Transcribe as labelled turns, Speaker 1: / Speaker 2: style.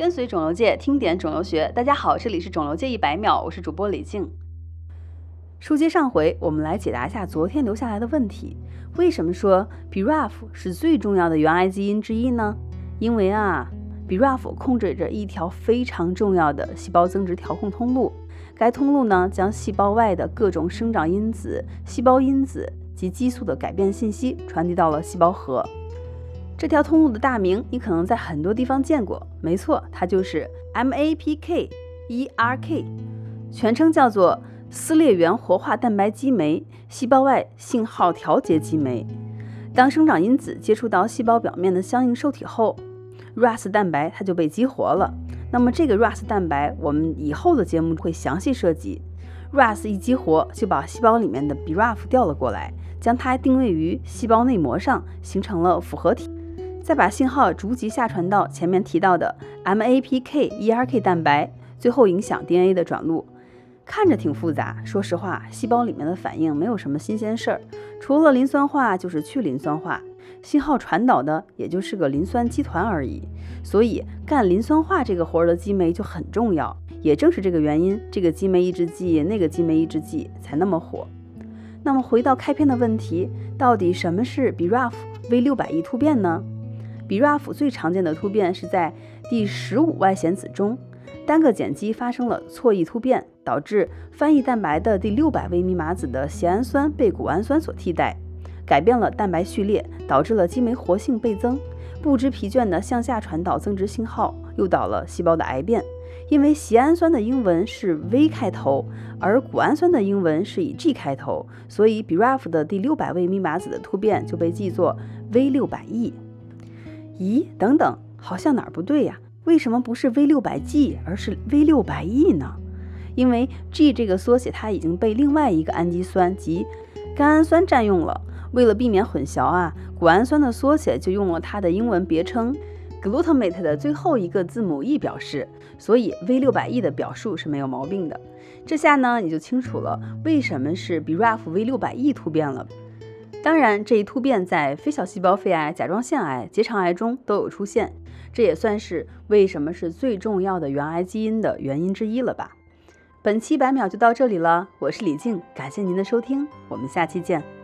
Speaker 1: 跟随肿瘤界听点肿瘤学，大家好，这里是肿瘤界一百秒，我是主播李静。书接上回，我们来解答一下昨天留下来的问题：为什么说 BRAF 是最重要的原癌基因之一呢？因为啊，BRAF 控制着一条非常重要的细胞增殖调控通路，该通路呢将细胞外的各种生长因子、细胞因子及激素的改变信息传递到了细胞核。这条通路的大名你可能在很多地方见过，没错，它就是 MAPK-ERK，全称叫做撕裂源活化蛋白激酶细胞外信号调节激酶。当生长因子接触到细胞表面的相应受体后，RAS 蛋白它就被激活了。那么这个 RAS 蛋白，我们以后的节目会详细涉及。RAS 一激活，就把细胞里面的 BRAF 调了过来，将它定位于细胞内膜上，形成了复合体。再把信号逐级下传到前面提到的 MAPK-ERK 蛋白，最后影响 DNA 的转录。看着挺复杂，说实话，细胞里面的反应没有什么新鲜事儿，除了磷酸化就是去磷酸化，信号传导的也就是个磷酸基团而已。所以干磷酸化这个活儿的激酶就很重要。也正是这个原因，这个激酶抑制剂、那个激酶抑制剂才那么火。那么回到开篇的问题，到底什么是 BRAF V600E 突变呢？BRAF 最常见的突变是在第十五外显子中，单个碱基发生了错异突变，导致翻译蛋白的第六百微密码子的缬氨酸被谷氨酸所替代，改变了蛋白序列，导致了激酶活性倍增，不知疲倦的向下传导增殖信号，诱导了细胞的癌变。因为缬氨酸的英文是 V 开头，而谷氨酸的英文是以 G 开头，所以 BRAF 的第六百位密码子的突变就被记作 V 六百 E。咦，等等，好像哪儿不对呀？为什么不是 V 六百 G，而是 V 六百 E 呢？因为 G 这个缩写它已经被另外一个氨基酸及甘氨酸占用了。为了避免混淆啊，谷氨酸的缩写就用了它的英文别称 glutamate 的最后一个字母 E 表示，所以 V 六百 E 的表述是没有毛病的。这下呢，你就清楚了为什么是 BRAF V 六百 E 突变了。当然，这一突变在非小细胞肺癌、甲状腺癌、结肠癌中都有出现，这也算是为什么是最重要的原癌基因的原因之一了吧？本期百秒就到这里了，我是李静，感谢您的收听，我们下期见。